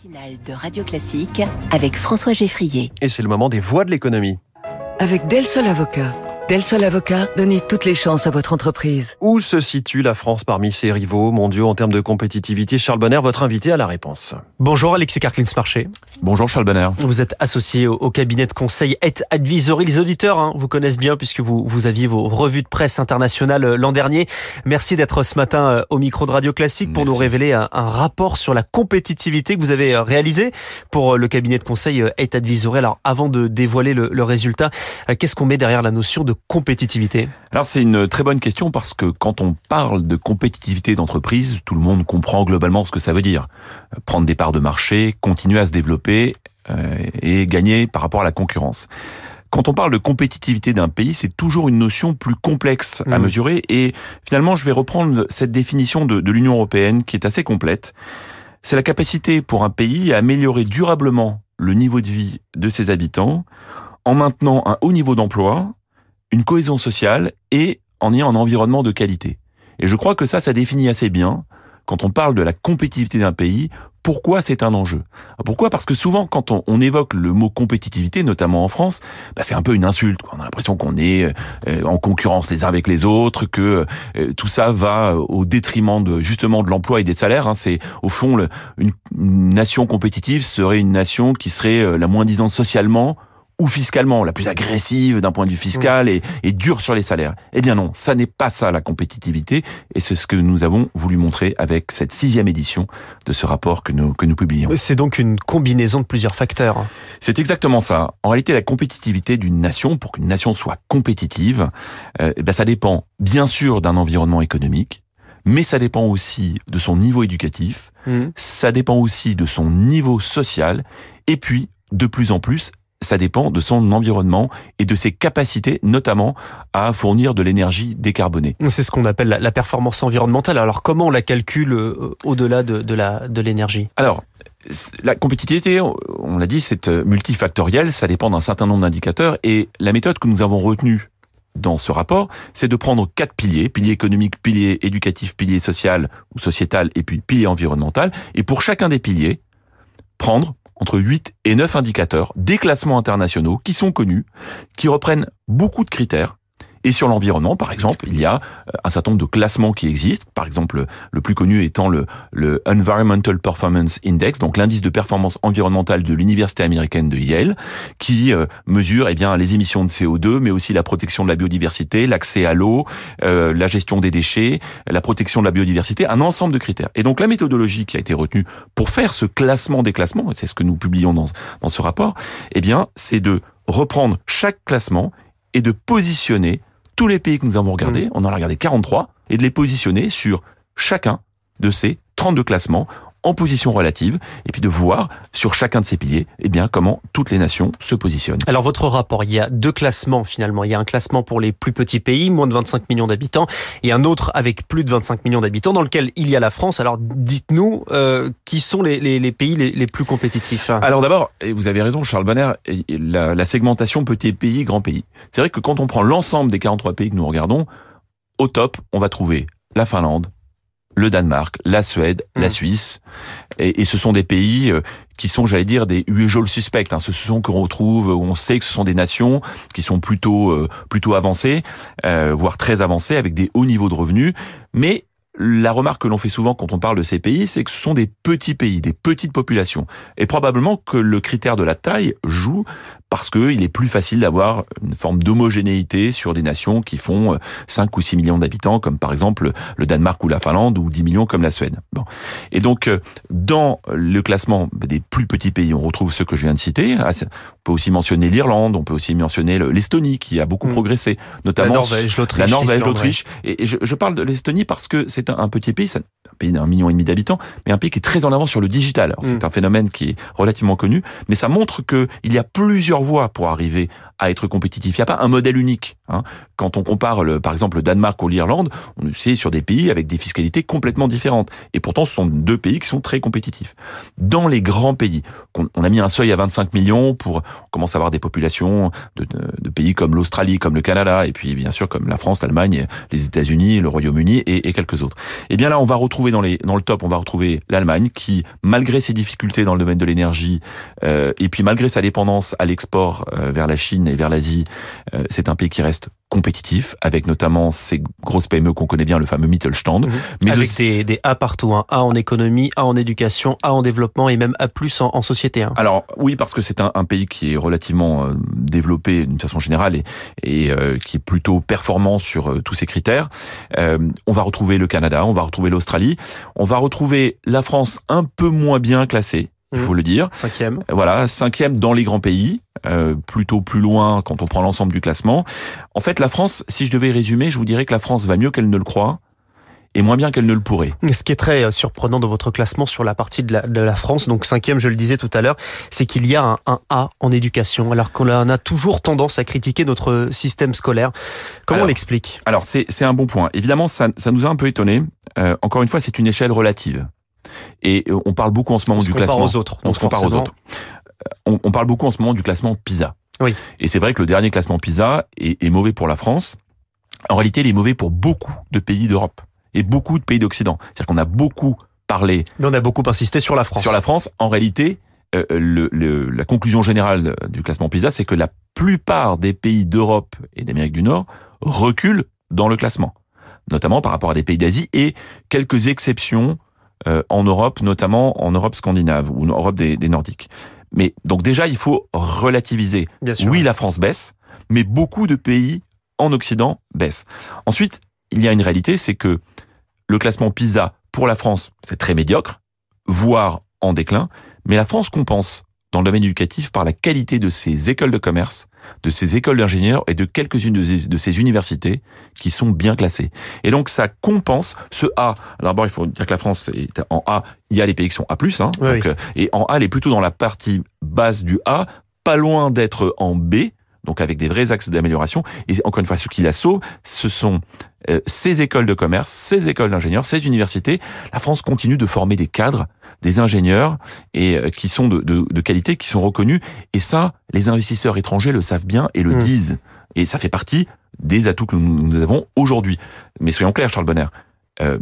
matinale de Radio Classique avec François Geffrier. Et c'est le moment des voix de l'économie. Avec Del Sol Avocat. Del Sol Avocat, donnez toutes les chances à votre entreprise. Où se situe la France parmi ses rivaux mondiaux en termes de compétitivité? Charles Bonner, votre invité à la réponse. Bonjour Alexis Carclins-Marché. Bonjour Charles Bonner. Vous êtes associé au, cabinet de conseil Et Advisory. Les auditeurs hein, vous connaissent bien puisque vous, vous aviez vos revues de presse internationales euh, l'an dernier. Merci d'être ce matin euh, au micro de Radio Classique pour nous révéler un, rapport sur la compétitivité que vous avez euh, réalisé pour le cabinet de conseil Et Advisory. Alors avant de dévoiler le, le résultat, qu'est-ce qu'on met derrière la notion de compétitivité Alors c'est une très bonne question parce que quand on parle de compétitivité d'entreprise, tout le monde comprend globalement ce que ça veut dire. Prendre des parts de marché, continuer à se développer euh, et gagner par rapport à la concurrence. Quand on parle de compétitivité d'un pays, c'est toujours une notion plus complexe à mmh. mesurer et finalement je vais reprendre cette définition de, de l'Union européenne qui est assez complète. C'est la capacité pour un pays à améliorer durablement le niveau de vie de ses habitants en maintenant un haut niveau d'emploi, une cohésion sociale et en ayant un environnement de qualité. Et je crois que ça, ça définit assez bien, quand on parle de la compétitivité d'un pays, pourquoi c'est un enjeu. Pourquoi? Parce que souvent, quand on, évoque le mot compétitivité, notamment en France, bah c'est un peu une insulte. On a l'impression qu'on est euh, en concurrence les uns avec les autres, que euh, tout ça va au détriment de justement de l'emploi et des salaires. Hein. C'est au fond une, une, nation compétitive serait une nation qui serait euh, la moins disante socialement ou fiscalement, la plus agressive d'un point de vue fiscal et, et dure sur les salaires. Eh bien non, ça n'est pas ça la compétitivité, et c'est ce que nous avons voulu montrer avec cette sixième édition de ce rapport que nous, que nous publions. C'est donc une combinaison de plusieurs facteurs. C'est exactement ça. En réalité, la compétitivité d'une nation, pour qu'une nation soit compétitive, euh, eh ben ça dépend bien sûr d'un environnement économique, mais ça dépend aussi de son niveau éducatif, mmh. ça dépend aussi de son niveau social, et puis de plus en plus, ça dépend de son environnement et de ses capacités, notamment à fournir de l'énergie décarbonée. C'est ce qu'on appelle la performance environnementale. Alors comment on la calcule euh, au-delà de, de, la, de l'énergie? Alors, la compétitivité, on l'a dit, c'est euh, multifactoriel, ça dépend d'un certain nombre d'indicateurs, et la méthode que nous avons retenue dans ce rapport, c'est de prendre quatre piliers, pilier économique, pilier éducatif, pilier social ou sociétal, et puis pilier environnemental, et pour chacun des piliers, prendre entre 8 et 9 indicateurs, des classements internationaux qui sont connus, qui reprennent beaucoup de critères et sur l'environnement, par exemple, il y a euh, un certain nombre de classements qui existent. Par exemple, le plus connu étant le, Environmental Performance Index, donc l'indice de performance environnementale de l'université américaine de Yale, qui euh, mesure eh bien les émissions de CO2, mais aussi la protection de la biodiversité, l'accès à l'eau, euh, la gestion des déchets, la protection de la biodiversité, un ensemble de critères. Et donc la méthodologie qui a été retenue pour faire ce classement des classements, et c'est ce que nous publions dans, dans ce rapport, eh bien, c'est de reprendre chaque classement et de positionner tous les pays que nous avons regardés, mm. on en a regardé 43, et de les positionner sur chacun de ces 32 classements en position relative et puis de voir sur chacun de ces piliers eh bien comment toutes les nations se positionnent. Alors votre rapport, il y a deux classements finalement, il y a un classement pour les plus petits pays, moins de 25 millions d'habitants et un autre avec plus de 25 millions d'habitants dans lequel il y a la France. Alors dites-nous euh, qui sont les, les, les pays les, les, plus compétitifs Alors d'abord, et vous avez raison Charles Bonner, la, la segmentation petit pays, grand pays. C'est vrai que quand on prend l'ensemble des 43 pays que nous regardons, au top, on va trouver la Finlande, le Danemark, la Suède, la mmh. Suisse, et, ce sont des pays euh, qui sont, j'allais dire, des usual suspects. Hein. Ce sont qu'on retrouve, où on sait que ce sont des nations qui sont plutôt euh, plutôt avancées, euh, voire très avancées, avec des hauts niveaux de revenus, mais la remarque que l'on fait souvent quand on parle de ces pays, c'est que ce sont des petits pays, des petites populations. Et probablement que le critère de la taille joue parce qu'il est plus facile d'avoir une forme d'homogénéité sur des nations qui font 5 euh, ou 6 millions d'habitants, comme par exemple le Danemark ou la Finlande, ou 10 millions comme la Suède. Bon. Et donc, euh, dans le classement des plus petits pays, on retrouve ceux que je viens de citer. Ah, on peut aussi mentionner l'Irlande, on peut aussi mentionner l'Estonie, qui a beaucoup mm. progressé, notamment la Norvège, l'Autriche. La Norvège, l'Autriche. Et je, je, parle de l'Estonie parce que c'est un, petit pays, un pays d'un million et demi d'habitants, mais un pays qui est très en avant sur le digital. C'est mm. un phénomène qui est relativement connu, mais ça montre qu'il y a plusieurs pour arriver à être compétitif. Il n'y a pas un modèle unique. Hein. Quand on compare, le, par exemple, le Danemark ou l'Irlande, on sait sur des pays avec des fiscalités complètement différentes. Et pourtant, ce sont deux pays qui sont très compétitifs. Dans les grands pays, on a mis un seuil à 25 millions pour, on commence à avoir des populations de, pays comme l'Australie, comme le Canada, et puis bien sûr comme la France, l'Allemagne, les États-Unis, le Royaume-Uni et, quelques autres. Et bien là, on va retrouver dans le top, on va retrouver l'Allemagne qui, malgré ses difficultés dans le domaine de l'énergie, euh, et puis malgré sa dépendance à l'export euh, vers la Chine et vers l'Asie, euh, c'est un pays qui reste compétitif, avec notamment ces grosses PME qu'on connaît bien, le fameux Mittelstand. Mmh. Mais avec aussi... des, des, A partout, hein. A en économie, A en éducation, A en développement et même A plus en, en société. Hein. Alors oui, parce que c'est un, un, pays qui est relativement euh, développé d'une façon générale et, et euh, qui est plutôt performant sur euh, tous ces critères. on va retrouver le Canada, on va retrouver l'Australie, on va retrouver la France un peu moins bien classée il faut mmh. le dire. Cinquième. Voilà, cinquième dans les grands pays, euh, plutôt plus loin quand on prend l'ensemble du classement. En fait, la France, si je devais résumer, je vous dirais que la France va mieux qu'elle ne le croit et moins bien qu'elle ne le pourrait. Ce qui est très euh, surprenant dans votre classement sur la partie de la, de la France, donc cinquième, je le disais tout à l'heure, c'est qu'il y a un, un, A en éducation, alors qu'on a toujours tendance à critiquer notre système scolaire. Comment alors, on l'explique? Alors, c'est un bon point. Évidemment, ça, ça nous a un peu étonné. Euh, encore une fois, c'est une échelle relative. Et euh, on parle beaucoup en ce moment on du classement. Aux autres, on se compare aux autres. On, on, parle beaucoup en ce moment du classement PISA. Oui. Et c'est vrai que le dernier classement PISA est, est, mauvais pour la France. En réalité, il est mauvais pour beaucoup de pays d'Europe et beaucoup de pays d'Occident. C'est-à-dire qu'on a beaucoup parlé. Mais on a beaucoup insisté sur la France. Sur la France. En réalité, euh, le, le, la conclusion générale du classement PISA, c'est que la plupart des pays d'Europe et d'Amérique du Nord reculent dans le classement, notamment par rapport à des pays d'Asie et quelques exceptions en Europe, notamment en Europe scandinave ou en Europe des, des Nordiques. Mais donc déjà, il faut relativiser. Bien sûr. Oui, la France baisse, mais beaucoup de pays en Occident baissent. Ensuite, il y a une réalité, c'est que le classement PISA pour la France, c'est très médiocre, voire en déclin, mais la France compense dans le domaine éducatif par la qualité de ses écoles de commerce, de ses écoles d'ingénieurs et de quelques-unes de ces universités qui sont bien classées. Et donc ça compense ce A. Alors d'abord, il faut dire que la France est en A. Il y a les pays qui sont A+, hein, oui, donc, oui. et en A, elle est plutôt dans la partie basse du A, pas loin d'être en B, donc avec des vrais axes d'amélioration. Et encore une fois, ce qui la sauve, ce sont euh, ces écoles de commerce, ces écoles d'ingénieurs, ces universités. La France continue de former des cadres, des ingénieurs, et euh, qui sont de, de, de, qualité, qui sont reconnus. Et ça, les investisseurs étrangers le savent bien et le mmh. disent. Et ça fait partie des atouts que nous, nous avons aujourd'hui. Mais soyons clairs, Charles Bonner, euh,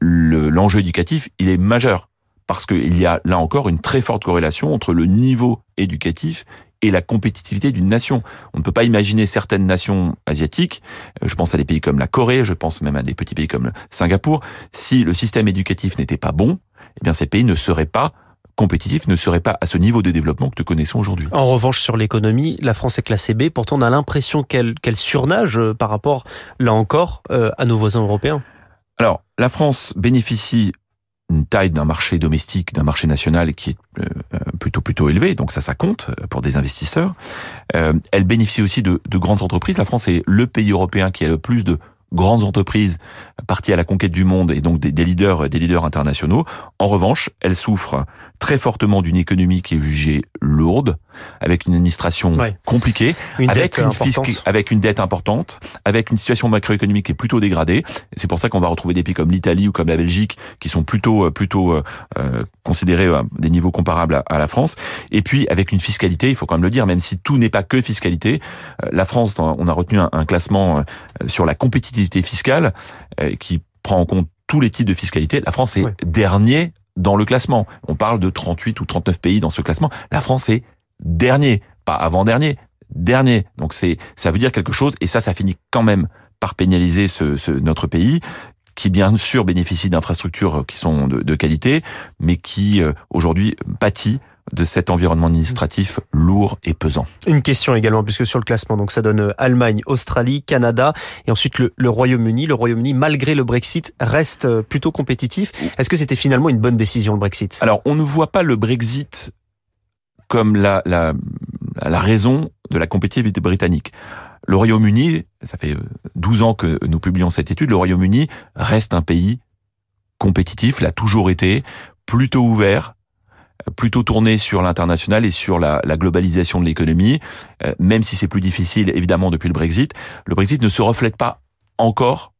l'enjeu le, éducatif, il est majeur. Parce qu'il y a là encore une très forte corrélation entre le niveau éducatif et la compétitivité d'une nation. On ne peut pas imaginer certaines nations asiatiques, je pense à des pays comme la Corée, je pense même à des petits pays comme Singapour, si le système éducatif n'était pas bon, eh bien ces pays ne seraient pas compétitifs ne seraient pas à ce niveau de développement que nous connaissons aujourd'hui. En revanche, sur l'économie, la France est classée B. Pourtant, on a l'impression qu'elle qu surnage par rapport, là encore, euh, à nos voisins européens. Alors, la France bénéficie une taille d'un marché domestique, d'un marché national qui est euh, plutôt plutôt élevé, donc ça ça compte pour des investisseurs. Euh, elle bénéficie aussi de, de, grandes entreprises. La France est le pays européen qui a le plus de grandes entreprises parties à la conquête du monde et donc des, des leaders des leaders internationaux. En revanche, elle souffre très fortement d'une économie qui est jugée lourde, avec une administration ouais. compliquée, une avec, une fisc... avec une dette importante, avec une situation macroéconomique qui est plutôt dégradée. C'est pour ça qu'on va retrouver des pays comme l'Italie ou comme la Belgique qui sont plutôt plutôt euh, considérés à des niveaux comparables à, à, la France. Et puis avec une fiscalité, il faut quand même le dire, même si tout n'est pas que fiscalité, euh, la France, on a retenu un, un classement euh, sur la compétitivité fiscale euh, qui prend en compte tous les types de fiscalité. La France est dernier dans le classement. On parle de 38 ou 39 pays dans ce classement. La France est dernier, pas avant-dernier, dernier. Donc c'est ça veut dire quelque chose et ça ça finit quand même par pénaliser ce, ce notre pays qui bien sûr bénéficie d'infrastructures qui sont de, de, qualité, mais qui euh, aujourd'hui pâtit de cet environnement administratif lourd et pesant. Une question également, puisque sur le classement, donc ça donne Allemagne, Australie, Canada, et ensuite le, le Royaume-Uni. Le Royaume-Uni, malgré le Brexit, reste euh, plutôt compétitif. Est-ce que c'était finalement une bonne décision le Brexit? Alors, on ne voit pas le Brexit comme la, la, la raison de la compétitivité britannique. Le Royaume-Uni, ça fait 12 ans que nous publions cette étude, le Royaume-Uni reste un pays compétitif, l'a toujours été, plutôt ouvert, plutôt tourné sur l'international et sur la, la globalisation de l'économie, euh, même si c'est plus difficile évidemment depuis le Brexit. Le Brexit ne se reflète pas encore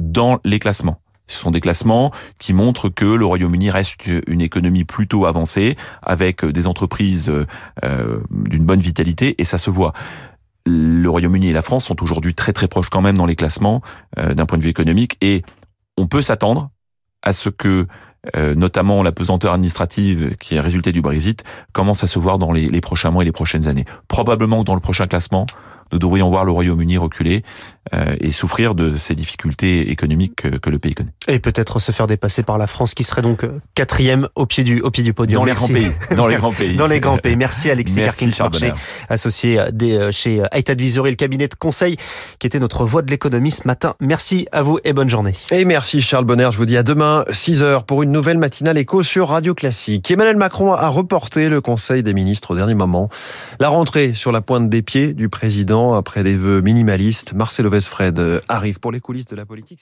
dans les classements. Ce sont des classements qui montrent que le Royaume-Uni reste une économie plutôt avancée, avec des entreprises euh, d'une bonne vitalité, et ça se voit. Le Royaume-Uni et la France sont aujourd'hui très très proches quand même dans les classements euh, d'un point de vue économique, et on peut s'attendre à ce que euh, notamment la pesanteur administrative qui est résultée du Brexit, commence à se voir dans les, prochains mois et les prochaines années? Probablement dans le prochain classement, nous devrions voir le Royaume-Uni reculer euh, et souffrir de ces difficultés économiques que, que le pays connaît. Et peut-être se faire dépasser par la France, qui serait donc euh, quatrième au pied du, au pied du podium. Dans les Merci. grands pays. Dans les grands pays. Dans les grands pays. Merci Alexis Merci, Karkin Charles Marché, Bonner. associé des, euh, chez Height Advisory, le cabinet de conseil qui était notre voix de l'économie ce matin. Merci à vous et bonne journée. Et merci Charles Bonner, je vous dis à demain 6h pour une nouvelle matinale écho sur Radio Classique. Emmanuel Macron a reporté le Conseil des ministres au dernier moment. La rentrée sur la pointe des pieds du président après des vœux minimalistes. Marcelo Vesfred arrive pour les coulisses de la politique.